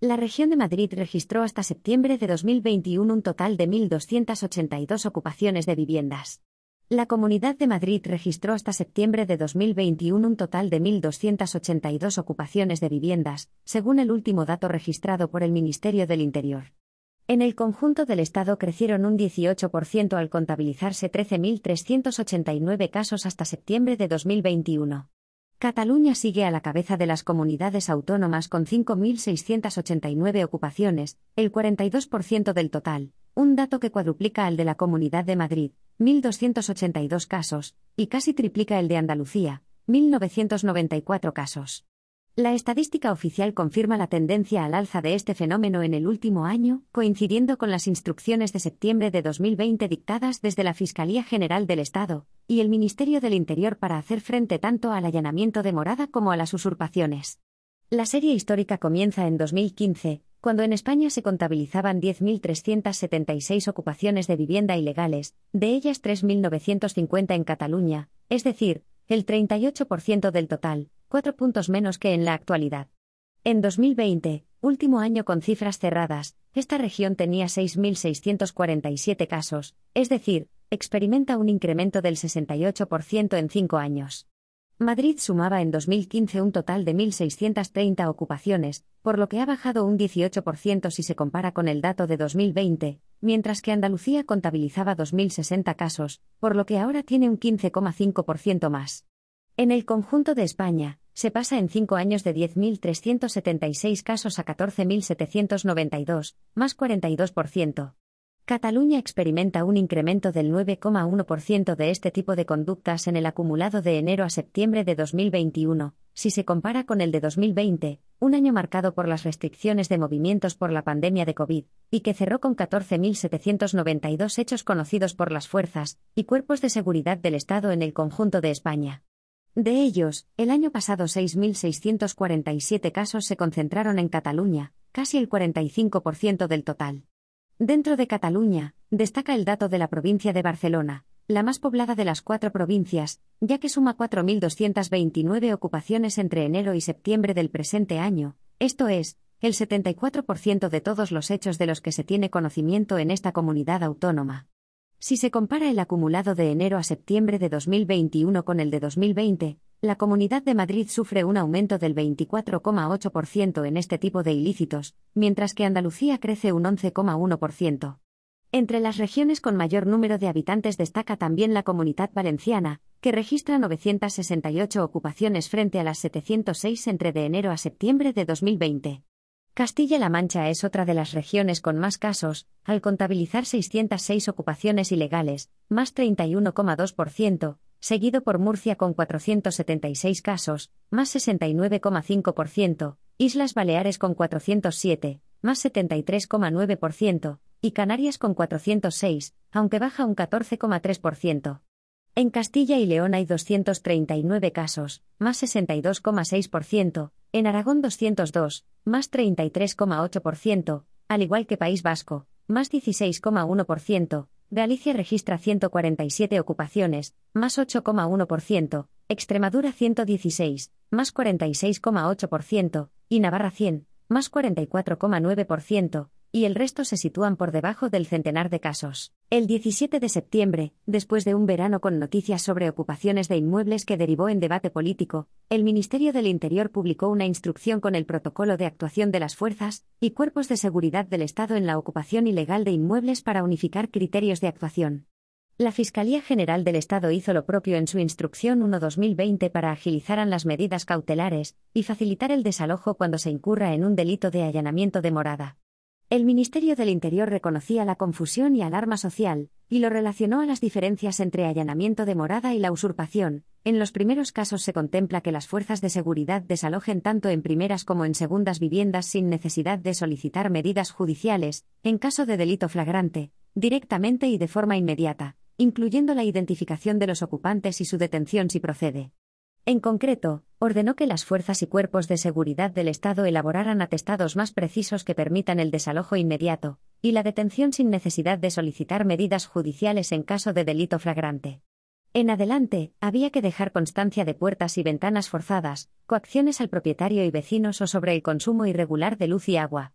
La región de Madrid registró hasta septiembre de 2021 un total de 1.282 ocupaciones de viviendas. La Comunidad de Madrid registró hasta septiembre de 2021 un total de 1.282 ocupaciones de viviendas, según el último dato registrado por el Ministerio del Interior. En el conjunto del Estado crecieron un 18% al contabilizarse 13.389 casos hasta septiembre de 2021. Cataluña sigue a la cabeza de las comunidades autónomas con 5.689 ocupaciones, el 42% del total, un dato que cuadruplica al de la Comunidad de Madrid, 1.282 casos, y casi triplica el de Andalucía, 1.994 casos. La estadística oficial confirma la tendencia al alza de este fenómeno en el último año, coincidiendo con las instrucciones de septiembre de 2020 dictadas desde la Fiscalía General del Estado y el Ministerio del Interior para hacer frente tanto al allanamiento de morada como a las usurpaciones. La serie histórica comienza en 2015, cuando en España se contabilizaban 10.376 ocupaciones de vivienda ilegales, de ellas 3.950 en Cataluña, es decir, el 38% del total, cuatro puntos menos que en la actualidad. En 2020, último año con cifras cerradas, esta región tenía 6.647 casos, es decir, experimenta un incremento del 68% en cinco años. Madrid sumaba en 2015 un total de 1.630 ocupaciones, por lo que ha bajado un 18% si se compara con el dato de 2020, mientras que Andalucía contabilizaba 2.060 casos, por lo que ahora tiene un 15,5% más. En el conjunto de España, se pasa en cinco años de 10.376 casos a 14.792, más 42%. Cataluña experimenta un incremento del 9,1% de este tipo de conductas en el acumulado de enero a septiembre de 2021, si se compara con el de 2020, un año marcado por las restricciones de movimientos por la pandemia de COVID, y que cerró con 14.792 hechos conocidos por las fuerzas y cuerpos de seguridad del Estado en el conjunto de España. De ellos, el año pasado 6.647 casos se concentraron en Cataluña, casi el 45% del total. Dentro de Cataluña, destaca el dato de la provincia de Barcelona, la más poblada de las cuatro provincias, ya que suma 4.229 ocupaciones entre enero y septiembre del presente año, esto es, el 74% de todos los hechos de los que se tiene conocimiento en esta comunidad autónoma. Si se compara el acumulado de enero a septiembre de 2021 con el de 2020, la Comunidad de Madrid sufre un aumento del 24,8% en este tipo de ilícitos, mientras que Andalucía crece un 11,1%. Entre las regiones con mayor número de habitantes destaca también la Comunidad Valenciana, que registra 968 ocupaciones frente a las 706 entre de enero a septiembre de 2020. Castilla-La Mancha es otra de las regiones con más casos, al contabilizar 606 ocupaciones ilegales, más 31,2%, seguido por Murcia con 476 casos, más 69,5%, Islas Baleares con 407, más 73,9%, y Canarias con 406, aunque baja un 14,3%. En Castilla y León hay 239 casos, más 62,6%, en Aragón 202, más 33,8%, al igual que País Vasco, más 16,1%, Galicia registra 147 ocupaciones, más 8,1%, Extremadura 116, más 46,8%, y Navarra 100, más 44,9%, y el resto se sitúan por debajo del centenar de casos. El 17 de septiembre, después de un verano con noticias sobre ocupaciones de inmuebles que derivó en debate político, el Ministerio del Interior publicó una instrucción con el protocolo de actuación de las fuerzas y cuerpos de seguridad del Estado en la ocupación ilegal de inmuebles para unificar criterios de actuación. La Fiscalía General del Estado hizo lo propio en su instrucción 1-2020 para agilizar las medidas cautelares y facilitar el desalojo cuando se incurra en un delito de allanamiento de morada. El Ministerio del Interior reconocía la confusión y alarma social, y lo relacionó a las diferencias entre allanamiento de morada y la usurpación. En los primeros casos se contempla que las fuerzas de seguridad desalojen tanto en primeras como en segundas viviendas sin necesidad de solicitar medidas judiciales, en caso de delito flagrante, directamente y de forma inmediata, incluyendo la identificación de los ocupantes y su detención si procede. En concreto, ordenó que las fuerzas y cuerpos de seguridad del Estado elaboraran atestados más precisos que permitan el desalojo inmediato, y la detención sin necesidad de solicitar medidas judiciales en caso de delito flagrante. En adelante, había que dejar constancia de puertas y ventanas forzadas, coacciones al propietario y vecinos o sobre el consumo irregular de luz y agua.